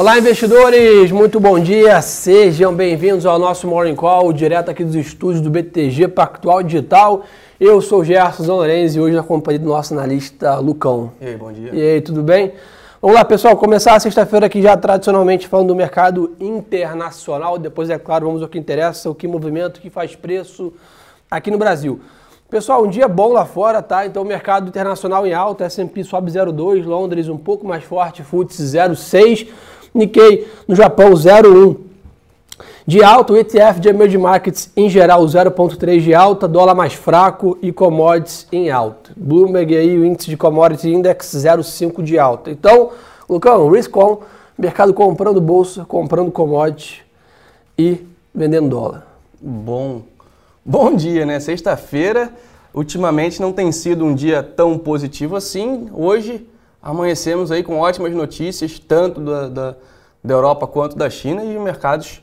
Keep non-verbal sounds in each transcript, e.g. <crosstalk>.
Olá, investidores! Muito bom dia! Sejam bem-vindos ao nosso Morning Call, direto aqui dos estúdios do BTG Pactual Digital. Eu sou o Gerson Zanorenzi e hoje na companhia do nosso analista Lucão. E aí, bom dia. E aí, tudo bem? Vamos lá, pessoal, começar a sexta-feira aqui já tradicionalmente falando do mercado internacional. Depois, é claro, vamos ao que interessa, o que movimento, o que faz preço aqui no Brasil. Pessoal, um dia bom lá fora, tá? Então, mercado internacional em alta, S&P sobe 0,2, Londres um pouco mais forte, FTSE 0,6, Nikkei no Japão 0,1 de alta, o ETF de emerging markets em geral 0,3 de alta, dólar mais fraco e commodities em alta. Bloomberg aí o índice de commodity index 0,5 de alta. Então, Lucão, risk on, mercado comprando bolsa, comprando commodity e vendendo dólar. Bom, bom dia, né? Sexta-feira, ultimamente não tem sido um dia tão positivo assim. Hoje amanhecemos aí com ótimas notícias, tanto da, da, da Europa quanto da China, e mercados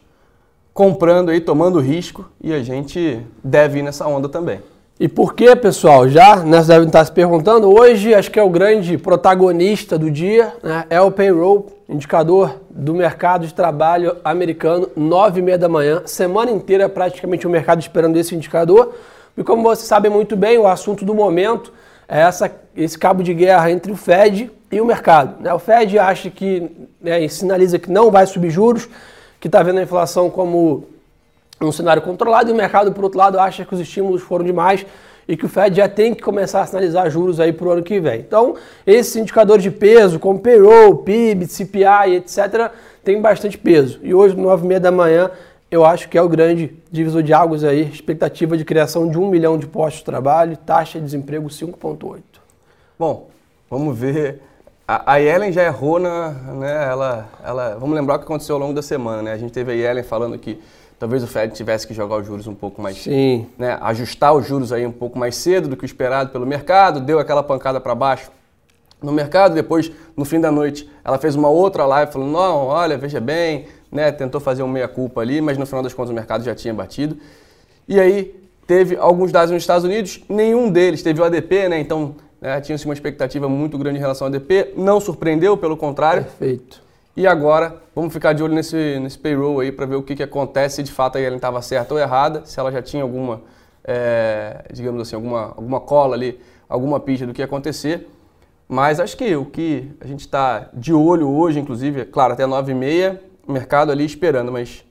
comprando aí, tomando risco, e a gente deve ir nessa onda também. E por que, pessoal? Já né, vocês devem estar se perguntando. Hoje, acho que é o grande protagonista do dia, né, é o payroll, indicador do mercado de trabalho americano, nove e meia da manhã. Semana inteira, praticamente, o mercado esperando esse indicador. E como vocês sabem muito bem, o assunto do momento é essa, esse cabo de guerra entre o Fed e o mercado. Né? O Fed acha que, né, sinaliza que não vai subir juros, que está vendo a inflação como um cenário controlado, e o mercado, por outro lado, acha que os estímulos foram demais e que o Fed já tem que começar a sinalizar juros aí para o ano que vem. Então, esses indicadores de peso, como payroll, PIB, CPI, etc., tem bastante peso. E hoje, 9h30 da manhã, eu acho que é o grande divisor de águas aí, expectativa de criação de um milhão de postos de trabalho, taxa de desemprego 5,8. Bom, vamos ver. A, a Yellen já errou na, né, ela, ela, vamos lembrar o que aconteceu ao longo da semana, né? A gente teve a Yellen falando que talvez o Fed tivesse que jogar os juros um pouco mais, Sim. né, ajustar os juros aí um pouco mais cedo do que o esperado pelo mercado, deu aquela pancada para baixo no mercado, depois no fim da noite ela fez uma outra live falando, não, olha, veja bem, né, tentou fazer um meia-culpa ali, mas no final das contas o mercado já tinha batido. E aí teve alguns dados nos Estados Unidos, nenhum deles teve o ADP, né, então né, tinha-se uma expectativa muito grande em relação ao ADP, não surpreendeu, pelo contrário. Perfeito. E agora vamos ficar de olho nesse, nesse payroll aí para ver o que, que acontece, se de fato a Yellen estava certa ou errada, se ela já tinha alguma, é, digamos assim, alguma, alguma cola ali, alguma pista do que ia acontecer. Mas acho que o que a gente está de olho hoje, inclusive, é claro, até 9h30, mercado ali esperando, mas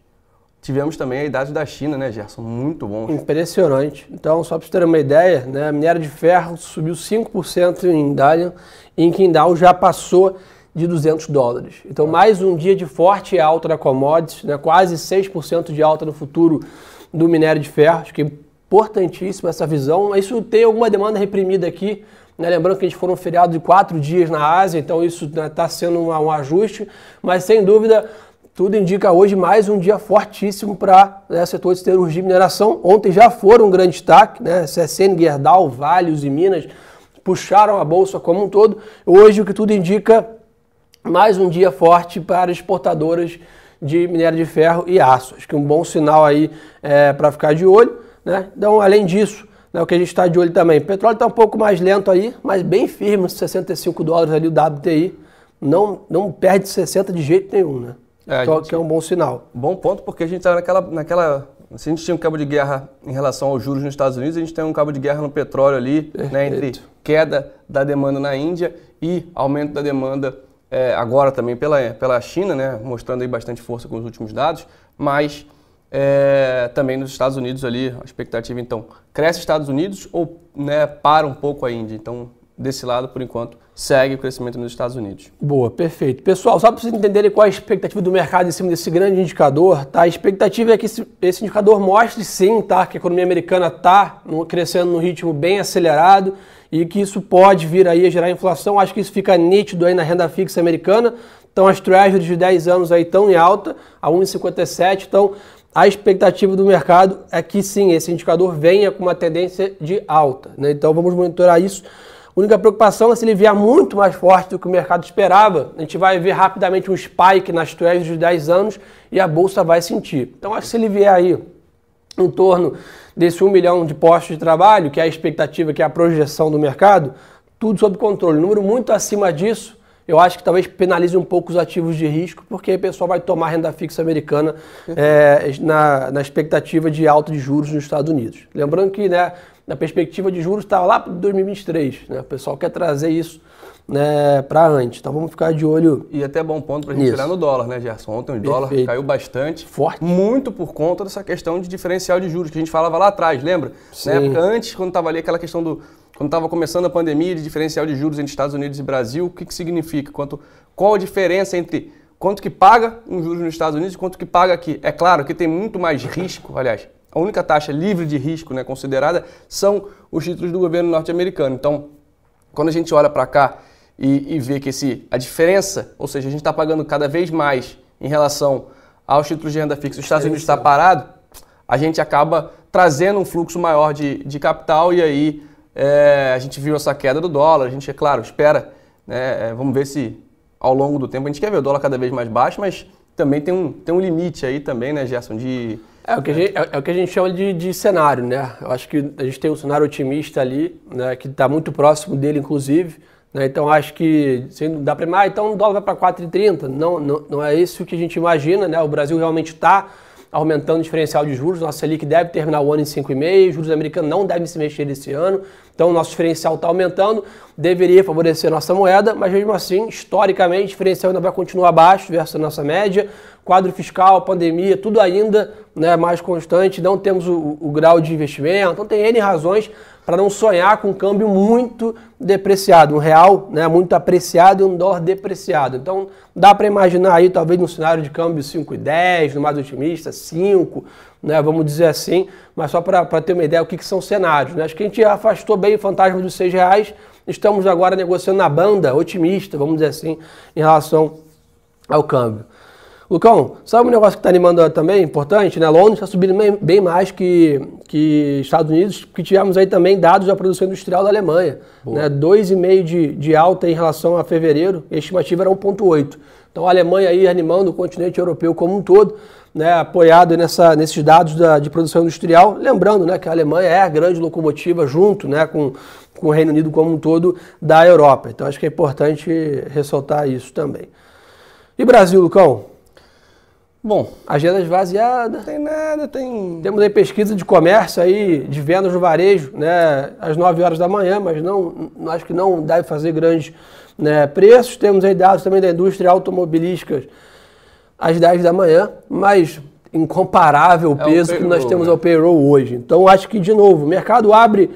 tivemos também a idade da China, né, Gerson? Muito bom. Impressionante. Então, só para você ter uma ideia, né, a minério de ferro subiu 5% em Dalian, e em Qingdao já passou de 200 dólares. Então, mais um dia de forte alta da commodities, né, quase 6% de alta no futuro do minério de ferro. Acho que é importantíssima essa visão. Isso tem alguma demanda reprimida aqui, né? Lembrando que a gente foram um feriado de quatro dias na Ásia, então isso está né, sendo um, um, ajuste, mas sem dúvida tudo indica hoje mais um dia fortíssimo para né, setor de siderurgia e mineração. Ontem já foram um grande destaque, né? CSN, Gerdau, Vales e Minas puxaram a bolsa como um todo. Hoje o que tudo indica mais um dia forte para exportadoras de minério de ferro e aço. Acho que um bom sinal aí é, para ficar de olho. Né? Então, além disso, né, o que a gente está de olho também. Petróleo está um pouco mais lento aí, mas bem firme, 65 dólares ali o WTI. Não, não perde 60 de jeito nenhum, né? É, então, gente, que é um bom sinal. Bom ponto, porque a gente está naquela, naquela. Se a gente tinha um cabo de guerra em relação aos juros nos Estados Unidos, a gente tem um cabo de guerra no petróleo ali, né, entre queda da demanda na Índia e aumento da demanda é, agora também pela, pela China, né, mostrando aí bastante força com os últimos dados, mas é, também nos Estados Unidos ali, a expectativa então, cresce Estados Unidos ou né, para um pouco a Índia? Então, desse lado, por enquanto, segue o crescimento nos Estados Unidos. Boa, perfeito. Pessoal, só para vocês entenderem qual é a expectativa do mercado em cima desse grande indicador, tá? A expectativa é que esse, esse indicador mostre sim, tá? Que a economia americana está crescendo num ritmo bem acelerado e que isso pode vir aí a gerar inflação. Acho que isso fica nítido aí na renda fixa americana. Então as treasuries de 10 anos aí estão em alta, a 1,57. Então a expectativa do mercado é que sim, esse indicador venha com uma tendência de alta. Né? Então vamos monitorar isso. A única preocupação é se ele vier muito mais forte do que o mercado esperava, a gente vai ver rapidamente um spike nas treasuries de 10 anos e a bolsa vai sentir. Então acho que se ele vier aí em torno desse 1 milhão de postos de trabalho, que é a expectativa, que é a projeção do mercado, tudo sob controle. número muito acima disso, eu acho que talvez penalize um pouco os ativos de risco, porque o pessoal vai tomar renda fixa americana é, na, na expectativa de alta de juros nos Estados Unidos. Lembrando que né, na perspectiva de juros estava lá para 2023. Né? O pessoal quer trazer isso né, para antes. Então vamos ficar de olho. E até bom ponto para a gente tirar no dólar, né, Gerson? Ontem o dólar caiu bastante. Forte. Muito por conta dessa questão de diferencial de juros que a gente falava lá atrás, lembra? Sim. Na época antes, quando estava ali aquela questão do. Quando estava começando a pandemia de diferencial de juros entre Estados Unidos e Brasil, o que, que significa? Quanto, qual a diferença entre quanto que paga um juros nos Estados Unidos e quanto que paga aqui? É claro que tem muito mais risco, aliás, a única taxa livre de risco né, considerada são os títulos do governo norte-americano. Então, quando a gente olha para cá e, e ver que esse, a diferença, ou seja, a gente está pagando cada vez mais em relação aos títulos de renda fixa, os Estados Unidos está parado, a gente acaba trazendo um fluxo maior de, de capital e aí é, a gente viu essa queda do dólar, a gente, é claro, espera, né, é, vamos ver se ao longo do tempo a gente quer ver o dólar cada vez mais baixo, mas também tem um, tem um limite aí também, né, Gerson, de... É o que a gente, é, é o que a gente chama de, de cenário, né? Eu acho que a gente tem um cenário otimista ali, né, que está muito próximo dele, inclusive, né? Então acho que assim, dá para ah, então o dólar vai para 4,30. Não, não, não é isso que a gente imagina, né? O Brasil realmente está aumentando o diferencial de juros. Nossa Selic deve terminar o ano em 5,5, juros americanos não devem se mexer esse ano. Então, nosso diferencial está aumentando, deveria favorecer nossa moeda, mas mesmo assim, historicamente, o diferencial ainda vai continuar abaixo versus a nossa média. Quadro fiscal, pandemia, tudo ainda né, mais constante, não temos o, o grau de investimento, então tem N razões para não sonhar com um câmbio muito depreciado, um real né, muito apreciado e um dólar depreciado. Então dá para imaginar aí talvez um cenário de câmbio 5,10, no mais otimista, 5, né, vamos dizer assim, mas só para ter uma ideia o que, que são cenários. Né? Acho que a gente afastou bem o fantasma dos 6 reais, estamos agora negociando na banda otimista, vamos dizer assim, em relação ao câmbio. Lucão, sabe um negócio que está animando também, importante, né? Londres está subindo bem mais que, que Estados Unidos, porque tivemos aí também dados da produção industrial da Alemanha. Né? 2,5% de, de alta em relação a fevereiro, a estimativa era 1,8%. Então a Alemanha aí animando o continente europeu como um todo, né? apoiado nessa, nesses dados da, de produção industrial. Lembrando né, que a Alemanha é a grande locomotiva junto né, com, com o Reino Unido como um todo da Europa. Então acho que é importante ressaltar isso também. E Brasil, Lucão? Bom, agenda esvaziada. Não tem nada, tem. Temos aí pesquisa de comércio aí, de vendas no varejo, né, às 9 horas da manhã, mas não, acho que não deve fazer grandes né, preços. Temos aí dados também da indústria automobilística às 10 da manhã, mas incomparável o peso é o que nós temos né? ao payroll hoje. Então acho que, de novo, o mercado abre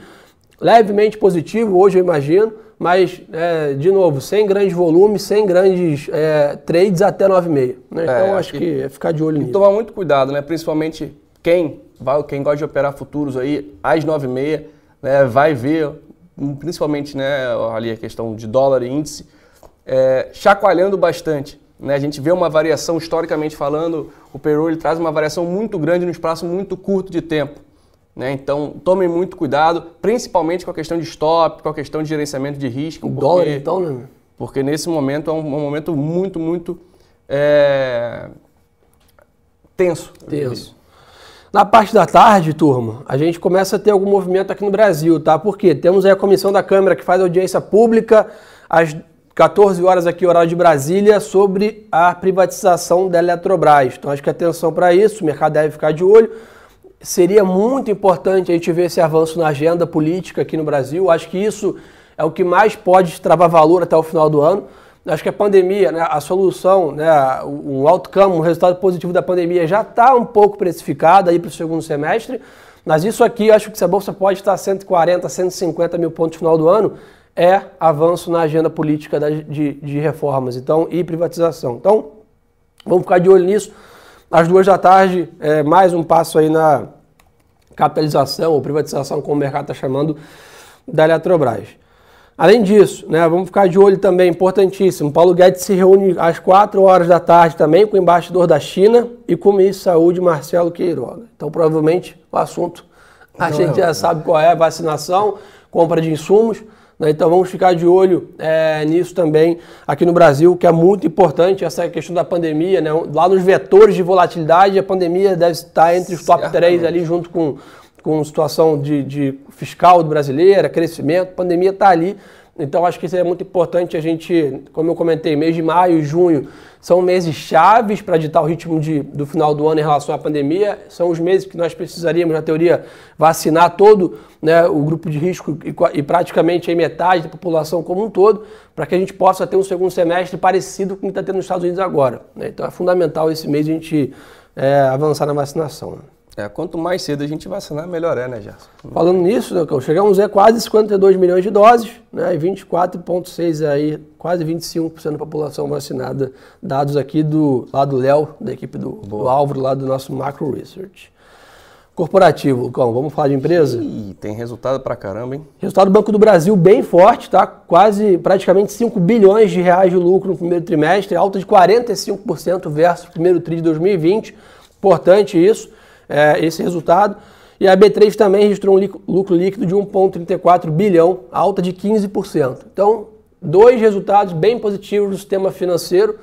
levemente positivo hoje, eu imagino mas, é, de novo, sem grandes volumes, sem grandes é, trades até 9,5. Né? Então, é, acho que, é ficar de olho nisso. Tomar muito cuidado, né? principalmente quem, vai, quem gosta de operar futuros aí, às 9,5, né, vai ver, principalmente né, ali a questão de dólar e índice, é, chacoalhando bastante. Né? A gente vê uma variação, historicamente falando, o payroll ele traz uma variação muito grande no espaço muito curto de tempo. Né? Então, tomem muito cuidado, principalmente com a questão de stop, com a questão de gerenciamento de risco. O porque, dólar, então, né? Porque nesse momento é um, um momento muito, muito é, tenso. Tenso. Na parte da tarde, turma, a gente começa a ter algum movimento aqui no Brasil, tá? Porque temos aí a comissão da Câmara que faz audiência pública às 14 horas aqui, horário de Brasília, sobre a privatização da Eletrobras. Então, acho que atenção para isso, o mercado deve ficar de olho seria muito importante a gente ver esse avanço na agenda política aqui no Brasil. Acho que isso é o que mais pode travar valor até o final do ano. Acho que a pandemia, né, a solução, né, um outcome, um resultado positivo da pandemia já está um pouco precificado aí para o segundo semestre, mas isso aqui, acho que se a Bolsa pode estar 140, 150 mil pontos no final do ano, é avanço na agenda política de, de reformas então, e privatização. Então, vamos ficar de olho nisso. Às duas da tarde, é, mais um passo aí na capitalização ou privatização, como o mercado está chamando, da Eletrobras. Além disso, né, vamos ficar de olho também, importantíssimo, Paulo Guedes se reúne às 4 horas da tarde também com o embaixador da China e com o ministro de Saúde, Marcelo Queiroga. Então, provavelmente, o assunto a Não gente é, já sabe qual é, vacinação, compra de insumos, né? Então vamos ficar de olho é, nisso também aqui no Brasil, que é muito importante essa questão da pandemia. Né? Lá nos vetores de volatilidade, a pandemia deve estar entre os top 3 ali, junto com, com situação de, de fiscal do brasileiro, crescimento. A pandemia está ali Então acho que isso é muito importante a gente, como eu comentei, mês de maio e junho são meses chaves para ditar o ritmo de, do final do ano em relação à pandemia. São os meses que nós precisaríamos, na teoria, vacinar todo né, o grupo de risco e, e praticamente metade da população como um todo, para que a gente possa ter um segundo semestre parecido com o que está tendo nos Estados Unidos agora. Né? Então é fundamental esse mês a gente é, avançar na vacinação. É, quanto mais cedo a gente vacinar, melhor é, né, Gerson? Falando nisso, né, chegamos a quase 52 milhões de doses, né, e 24,6 aí, quase 25% da população vacinada, dados aqui do lá do Léo, da equipe do, do Álvaro, lá do nosso Macro Research. Corporativo, Lucão, vamos falar de empresa? Ih, tem resultado pra caramba, hein? Resultado do Banco do Brasil bem forte, tá? Quase, praticamente 5 bilhões de reais de lucro no primeiro trimestre, alta de 45% versus o primeiro tri de 2020. Importante isso é, esse resultado. E a B3 também registrou um lucro líquido de 1,34 bilhão, alta de 15%. Então, dois resultados bem positivos do sistema financeiro.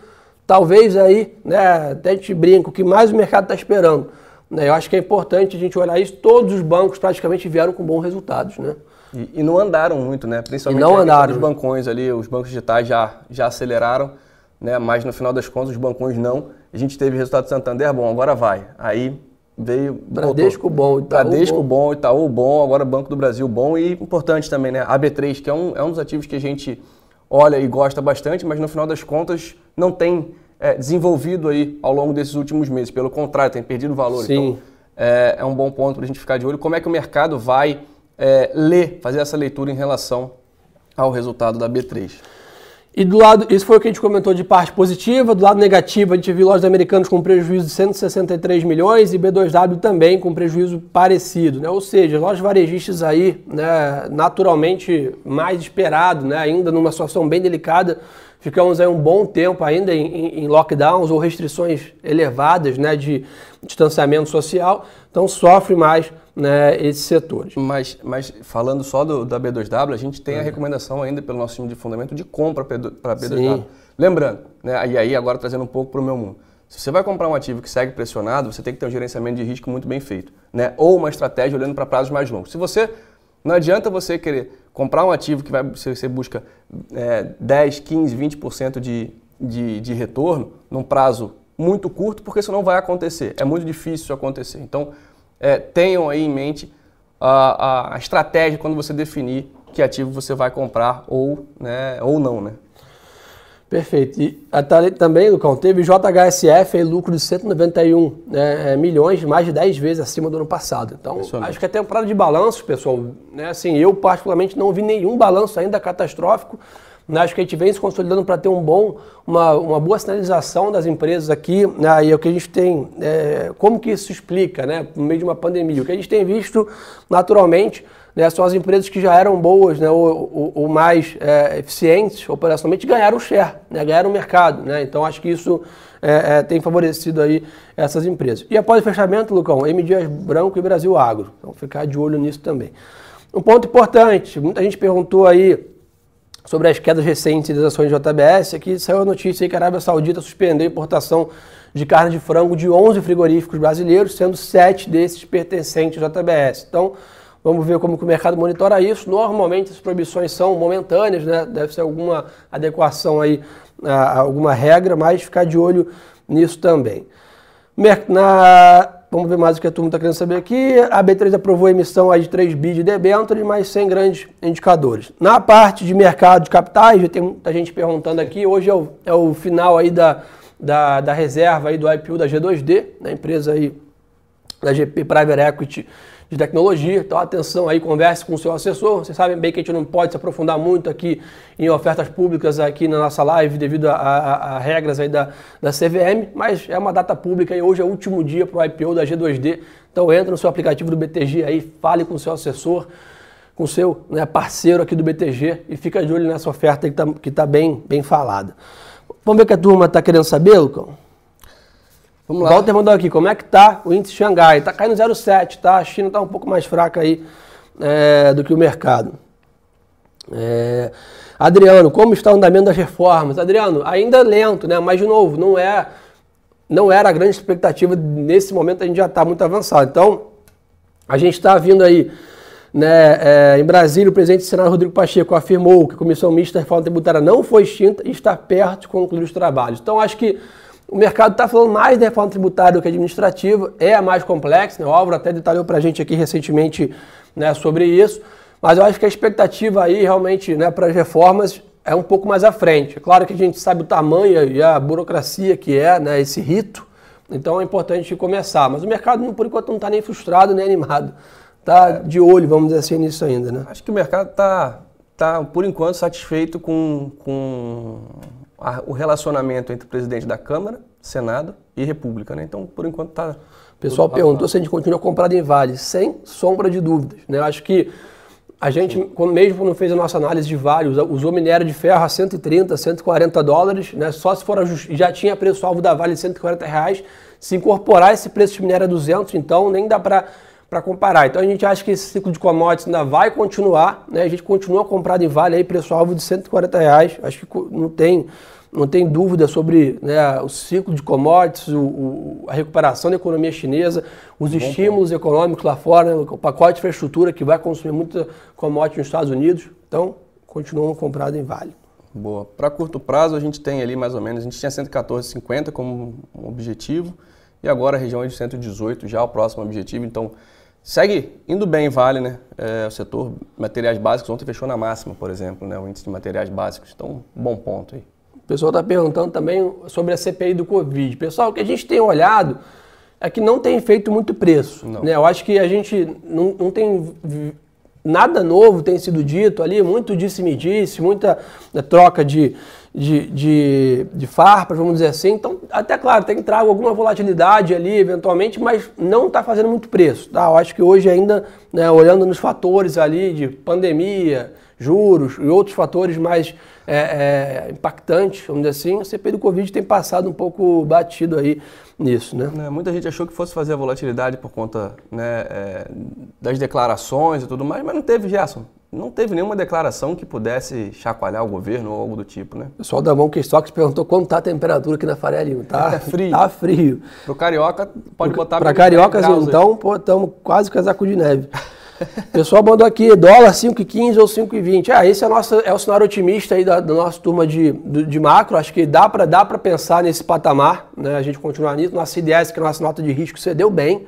Talvez aí, né, até a gente brinca, o que mais o mercado está esperando. Né? Eu acho que é importante a gente olhar isso. Todos os bancos praticamente vieram com bons resultados, né? E, e não andaram muito, né? Principalmente e não andaram. os bancões ali, os bancos digitais já, já aceleraram, né? Mas no final das contas os bancões não. A gente teve resultado do Santander, bom, agora vai. Aí veio. Bradesco bom, Itaú Bradesco bom. Itaú bom, agora Banco do Brasil bom e importante também, né? A B3, que é um, é um dos ativos que a gente olha e gosta bastante, mas no final das contas não tem é, desenvolvido aí ao longo desses últimos meses. Pelo contrário, tem perdido valor. Sim. Então é, é um bom ponto para a gente ficar de olho. Como é que o mercado vai é, ler, fazer essa leitura em relação ao resultado da B3? E do lado, isso foi o que a gente comentou de parte positiva, do lado negativo a gente viu lojas americanas com prejuízo de 163 milhões e B2W também com prejuízo parecido, né? Ou seja, lojas varejistas aí, né, naturalmente mais esperado, né, ainda numa situação bem delicada, ficamos aí um bom tempo ainda em, em lockdowns ou restrições elevadas, né, de distanciamento social, então sofre mais né, esses setores. Mas, mas falando só do, da B2W, a gente tem a uhum. recomendação ainda pelo nosso time de fundamento de compra para a B2W. Sim. Lembrando, né, e aí agora trazendo um pouco para o meu mundo. Se você vai comprar um ativo que segue pressionado, você tem que ter um gerenciamento de risco muito bem feito. Né? Ou uma estratégia olhando para prazos mais longos. Se você. Não adianta você querer comprar um ativo que vai, você busca é, 10, 15, 20% de, de, de retorno num prazo muito curto, porque isso não vai acontecer. É muito difícil isso acontecer. Então, é, tenham aí em mente a, a, estratégia quando você definir que ativo você vai comprar ou, né, ou não, né? Perfeito. E também, Lucão, teve JHSF aí, lucro de 191 né, é, milhões, mais de 10 vezes acima do ano passado. Então, acho que a temporada de balanços, pessoal, né, assim, eu particularmente não vi nenhum balanço ainda catastrófico. Né? Acho que a gente vem se consolidando para ter um bom, uma, uma boa sinalização das empresas aqui, né? e é o que a gente tem, é, como que isso explica, né? no meio de uma pandemia. O que a gente tem visto, naturalmente, né, são as empresas que já eram boas né, ou, ou, ou mais é, eficientes operacionalmente ganharam share, né, ganharam o mercado. Né? Então acho que isso é, é, tem favorecido aí essas empresas. E após o fechamento, Lucão, M. Dias Branco e Brasil Agro. Então ficar de olho nisso também. Um ponto importante, muita gente perguntou aí sobre as quedas recentes das ações de JBS, aqui saiu a notícia que a Arábia Saudita suspendeu a importação de carne de frango de 11 frigoríficos brasileiros, sendo 7 desses pertencentes ao JBS. Então, vamos ver como que o mercado monitora isso. Normalmente as proibições são momentâneas, né? deve ser alguma adequação aí a alguma regra, mas ficar de olho nisso também. Na Vamos ver mais o que a turma está querendo saber aqui. A B3 aprovou a emissão de 3 bi de debêntures, mas sem grandes indicadores. Na parte de mercado de capitais, já tem muita gente perguntando aqui. Hoje é o, é o final aí da, da, da reserva aí do IPO da G2D, da empresa aí da GP Private Equity de tecnologia. Então, atenção aí, converse com o seu assessor. Vocês sabem bem que a gente não pode se aprofundar muito aqui em ofertas públicas aqui na nossa live devido a, a, a regras aí da, da CVM, mas é uma data pública e hoje é o último dia para o IPO da G2D. Então, entra no seu aplicativo do BTG aí, fale com o seu assessor, com o seu né, parceiro aqui do BTG e fica de olho nessa oferta que está tá bem, bem falada. Vamos ver o que a turma está querendo saber, Lucão? Vamos lá. Walter mandou aqui, como é que tá o índice Xangai? Tá caindo 0,7, tá? A China tá um pouco mais fraca aí é, do que o mercado. É, Adriano, como está o andamento das reformas? Adriano, ainda lento, né? Mas de novo, não é não era a grande expectativa nesse momento, a gente já está muito avançado. Então, a gente está vindo aí Né, é, em Brasília, o presidente do Senado, Rodrigo Pacheco, afirmou que a Comissão Mista da Reforma Tributária não foi extinta e está perto de concluir os trabalhos. Então, acho que o mercado está falando mais da reforma tributária do que administrativa, é a mais complexa, né? o Álvaro até detalhou para a gente aqui recentemente né, sobre isso, mas eu acho que a expectativa aí realmente né, para as reformas é um pouco mais à frente. É claro que a gente sabe o tamanho e a burocracia que é né, esse rito, então é importante começar, mas o mercado por enquanto não está nem frustrado nem animado, está é. de olho, vamos dizer assim, nisso ainda. Né? Acho que o mercado está, tá, por enquanto, satisfeito com, com a, o relacionamento entre o presidente da Câmara, Senado e República. Né? Então, por enquanto, está. O pessoal perguntou se a gente continua comprado em Vale, sem sombra de dúvidas. Né? Eu acho que a gente, quando, mesmo quando fez a nossa análise de Vale, usou minério de ferro a 130, 140 dólares, né? só se for já tinha preço-alvo da Vale de 140 reais. Se incorporar esse preço de minério a 200, então nem dá para para comparar. Então a gente acha que esse ciclo de commodities ainda vai continuar, né? A gente continua comprado em Vale aí preço-alvo de 140 reais. Acho que não tem não tem dúvida sobre né, o ciclo de commodities, o, o, a recuperação da economia chinesa, os Bom estímulos ponto. econômicos lá fora, né, o pacote de infraestrutura que vai consumir muita commodity nos Estados Unidos. Então, continuam comprados em Vale. Boa. Para curto prazo, a gente tem ali mais ou menos, a gente tinha 114,50 como um objetivo e agora a região é de 118 já o próximo objetivo. Então, segue indo bem Vale, né? É, o setor materiais básicos ontem fechou na máxima, por exemplo, né? O índice de materiais básicos. Então, bom ponto aí. O pessoal está perguntando também sobre a CPI do Covid. Pessoal, o que a gente tem olhado é que não tem feito muito preço. Né? Eu acho que a gente não, não tem nada novo tem sido dito ali, muito disse-me-disse, muita né, troca de, de, de, de, farpas, vamos dizer assim. Então, até claro, tem que trago alguma volatilidade ali, eventualmente, mas não está fazendo muito preço. Tá? Eu acho que hoje ainda, né, olhando nos fatores ali de pandemia, juros e outros fatores mais é, é, impactantes, vamos dizer assim, o CPI do Covid tem passado um pouco batido aí nisso, né? É, muita gente achou que fosse fazer a volatilidade por conta né, é, das declarações e tudo mais, mas não teve, Gerson. Não teve nenhuma declaração que pudesse chacoalhar o governo ou algo do tipo, né? O pessoal da Mão Stock perguntou quanto está a temperatura aqui na Faria Lima. Tá, é frio. Tá frio. Pro carioca, pode Pro, botar... Para carioca, então, pô, estamos quase casaco de neve. O pessoal mandou aqui dólar 5,15 ou 5,20. Ah, esse é, nosso, é o cenário otimista aí da, da nossa turma de, de, de, macro. Acho que dá para dá pensar nesse patamar, né? a gente continuar nisso. Nossa IDS, que é a nossa nota de risco, cedeu bem.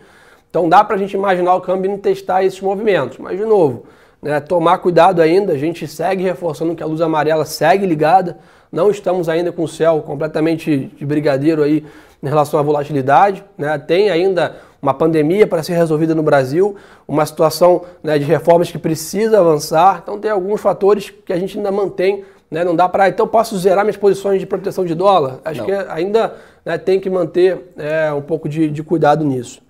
Então dá para a gente imaginar o câmbio e testar esses movimentos. Mas, de novo, né, tomar cuidado ainda. A gente segue reforçando que a luz amarela segue ligada. Não estamos ainda com o céu completamente de brigadeiro aí em relação à volatilidade. Né? Tem ainda uma pandemia para ser resolvida no Brasil, uma situação né, de reformas que precisa avançar. Então tem alguns fatores que a gente ainda mantém. Né? Não dá para. Então posso zerar minhas posições de proteção de dólar? Acho Não. que ainda né, tem que manter é, um pouco de, de cuidado nisso.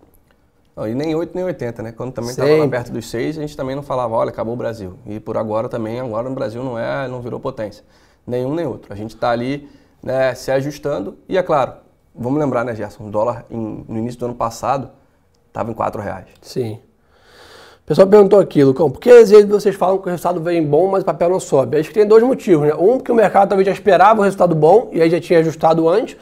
E nem 8 nem 80, né? Quando também estava perto dos 6, a gente também não falava, olha, acabou o Brasil. E por agora também, agora no Brasil não é, não virou potência. Nenhum nem outro. A gente está ali né, se ajustando. E é claro, vamos lembrar, né, Gerson? O dólar em, no início do ano passado estava em 4 reais. Sim. O pessoal perguntou aqui, Lucão, por que às vezes vocês falam que o resultado vem bom, mas o papel não sobe? Acho que tem dois motivos, né? Um, porque o mercado talvez já esperava o resultado bom e aí já tinha ajustado antes,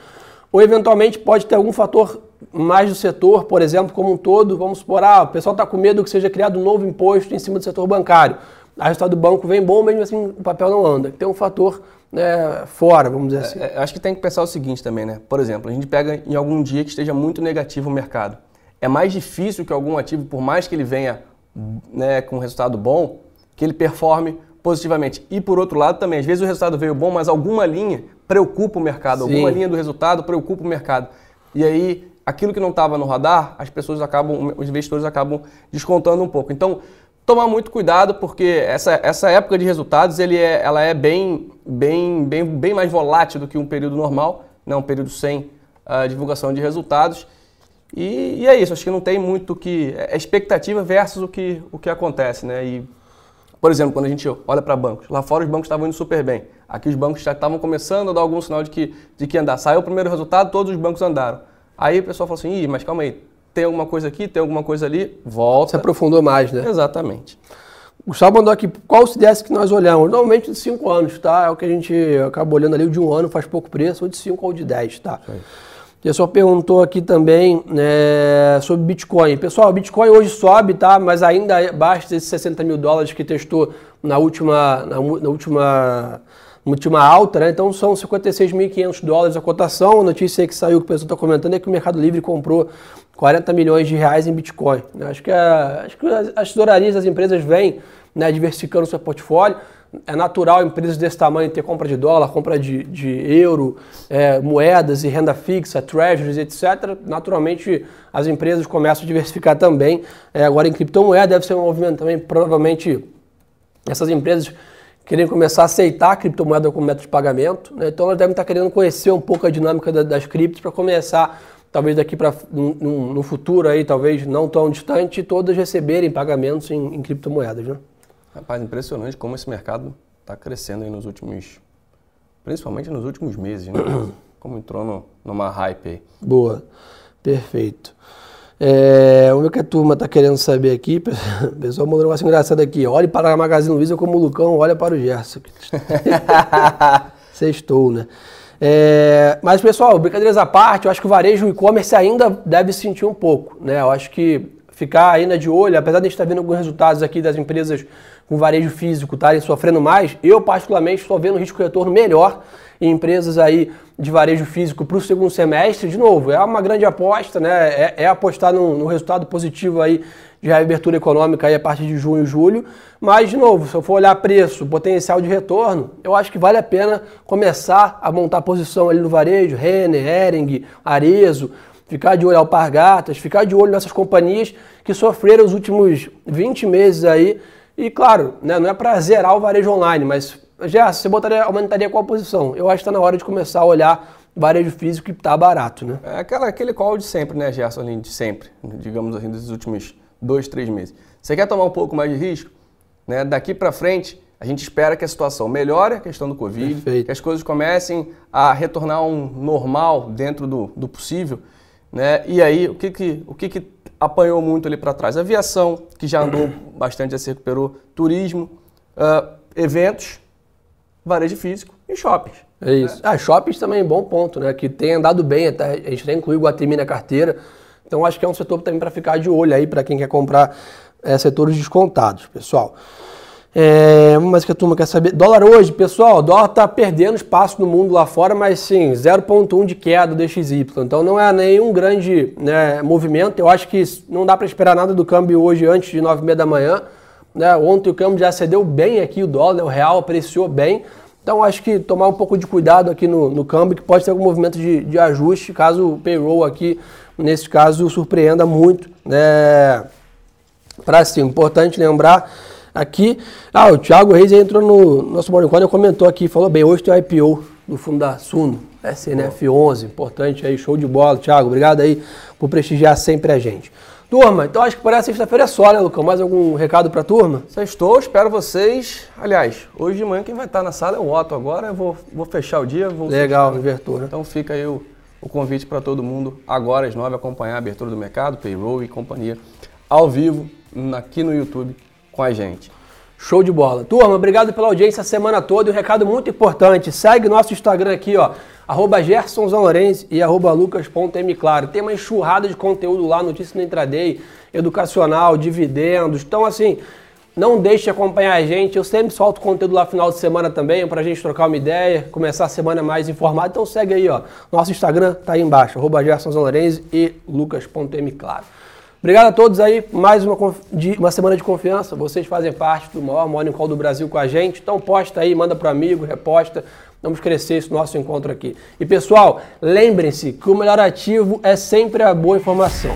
ou eventualmente pode ter algum fator mais do setor, por exemplo, como um todo, vamos supor, ah, o pessoal está com medo que seja criado um novo imposto em cima do setor bancário. O resultado do banco vem bom, mesmo assim o papel não anda. Tem um fator né, fora, vamos dizer assim. É, é, acho que tem que pensar o seguinte também, né? Por exemplo, a gente pega em algum dia que esteja muito negativo o mercado é mais difícil que algum ativo, por mais que ele venha né, com um resultado bom, que ele performe positivamente. E por outro lado também, às vezes o resultado veio bom, mas alguma linha preocupa o mercado, Sim. alguma linha do resultado preocupa o mercado. E aí, aquilo que não estava no radar, as pessoas acabam, os investidores acabam descontando um pouco. Então, tomar muito cuidado porque essa, essa época de resultados ele é, ela é bem, bem, bem, bem mais volátil do que um período normal, né? um período sem uh, divulgação de resultados. E, e, é isso, acho que não tem muito que. É expectativa versus o que, o que acontece, né? E, por exemplo, quando a gente olha para bancos, lá fora os bancos estavam indo super bem. Aqui os bancos já estavam começando a dar algum sinal de que, de que andar. Saiu o primeiro resultado, todos os bancos andaram. Aí o pessoal falou assim: Ih, mas calma aí, tem alguma coisa aqui, tem alguma coisa ali, volta. Se aprofundou mais, né? Exatamente. O Gustavo mandou aqui, qual o CDS que nós olhamos? Normalmente de 5 anos, tá? É o que a gente acaba olhando ali, o de um ano faz pouco preço, ou de 5 ou de 10, tá? O pessoal perguntou aqui também é, sobre Bitcoin. Pessoal, Bitcoin hoje sobe, tá? Mas ainda é basta esses 60 mil dólares que testou na última, na, na última, última alta, né? Então são 56.500 dólares a cotação. A notícia que saiu que o pessoal está comentando é que o Mercado Livre comprou 40 milhões de reais em Bitcoin. Acho que, a, acho que as tesourarias das empresas vêm né, diversificando o seu portfólio é natural empresas desse tamanho ter compra de dólar, compra de, de euro, é, moedas e renda fixa, treasuries, etc. Naturalmente, as empresas começam a diversificar também. É, agora, em criptomoeda, deve ser um movimento também, provavelmente, essas empresas querem começar a aceitar a criptomoeda como método de pagamento. Né? Então, elas devem estar querendo conhecer um pouco a dinâmica da, das criptos para começar, talvez daqui para no, no, futuro, aí, talvez não tão distante, todas receberem pagamentos em, em criptomoedas. Né? Rapaz, impressionante como esse mercado está crescendo aí nos últimos. Principalmente nos últimos meses, né? <clears throat> Como entrou no, numa hype aí. Boa, perfeito. É, o que a turma está querendo saber aqui, o <laughs> pessoal mandou um negócio engraçado aqui. Olhe para a Magazine Luiza como o Lucão olha para o Gerson. <laughs> Sextou, né? É, mas, pessoal, brincadeiras à parte, eu acho que o varejo e e-commerce ainda deve sentir um pouco. Né? Eu acho que ficar ainda de olho, apesar de a gente estar vendo alguns resultados aqui das empresas com varejo físico estarem sofrendo mais, eu particularmente estou vendo risco retorno melhor em empresas aí de varejo físico para o segundo semestre. De novo, é uma grande aposta, né? É, é apostar no, no, resultado positivo aí de reabertura econômica aí a partir de junho e julho. Mas, de novo, se eu for olhar preço, potencial de retorno, eu acho que vale a pena começar a montar posição ali no varejo, Renner, Hering, Arezo, ficar de olho Alpargatas, ficar de olho nessas companhias que sofreram os últimos 20 meses aí e claro, né, não é para zerar o varejo online, mas já você botaria, aumentaria qual posição? Eu acho que está na hora de começar a olhar varejo físico que está barato, né? É aquela, aquele call de sempre, né, Gerson, de sempre, digamos assim, dos últimos dois, três meses. Você quer tomar um pouco mais de risco? Né? Daqui para frente, a gente espera que a situação melhore, a questão do Covid, Perfeito. que as coisas comecem a retornar a um normal dentro do, do possível. Né? E aí, o que, que, o que, que apanhou muito ali para trás. Aviação, que já andou <clears throat> bastante, já se recuperou. Turismo, uh, eventos, varejo físico e shoppings. É isso. Ah, shoppings também é um bom ponto, né? Que tem andado bem, até, a gente tem incluído o Guatemi na carteira. Então acho que é um setor também para ficar de olho aí para quem quer comprar é, setores descontados, pessoal. É, mas que a turma quer saber. Dólar hoje, pessoal, dólar está perdendo espaço no mundo lá fora, mas sim, 0,1 de queda do DXY. Então não é nenhum grande né, movimento. Eu acho que não dá para esperar nada do câmbio hoje antes de 9h30 da manhã. Né? Ontem o câmbio já cedeu bem aqui, o dólar, o real apreciou bem. Então acho que tomar um pouco de cuidado aqui no, no câmbio, que pode ter algum movimento de, de ajuste, caso o payroll aqui, nesse caso, surpreenda muito. Né? Para assim, importante lembrar aqui. Ah, o Thiago Reis entrou no nosso Morning Call e comentou aqui, falou bem, hoje tem o IPO do fundo da Suno, SNF11, importante aí, show de bola. Thiago, obrigado aí por prestigiar sempre a gente. Turma, então acho que parece sexta-feira é só, né, Lucão? Mais algum recado pra turma? Sextou, espero vocês. Aliás, hoje de manhã quem vai estar na sala é o Otto agora. Eu vou, vou fechar o dia. Vou Legal, abertura. Então fica aí o, o convite para todo mundo agora às nove acompanhar a abertura do mercado, payroll e companhia ao vivo aqui no YouTube com a gente. Show de bola. Turma, obrigado pela audiência a semana toda. E um recado muito importante, segue nosso Instagram aqui, ó, arroba e arroba lucas.mclaro. Tem uma enxurrada de conteúdo lá, notícias no intraday, educacional, dividendos. Então, assim, não deixe de acompanhar a gente. Eu sempre solto conteúdo lá final de semana também, para a gente trocar uma ideia, começar a semana mais informado. Então segue aí, ó. Nosso Instagram tá aí embaixo, arroba e lucas.mclaro. Obrigado a todos aí, mais uma, uma semana de confiança. Vocês fazem parte do maior Morning Call do Brasil com a gente. Então posta aí, manda para amigo, reposta. Vamos crescer esse nosso encontro aqui. E pessoal, lembrem-se que o melhor ativo é sempre a boa informação.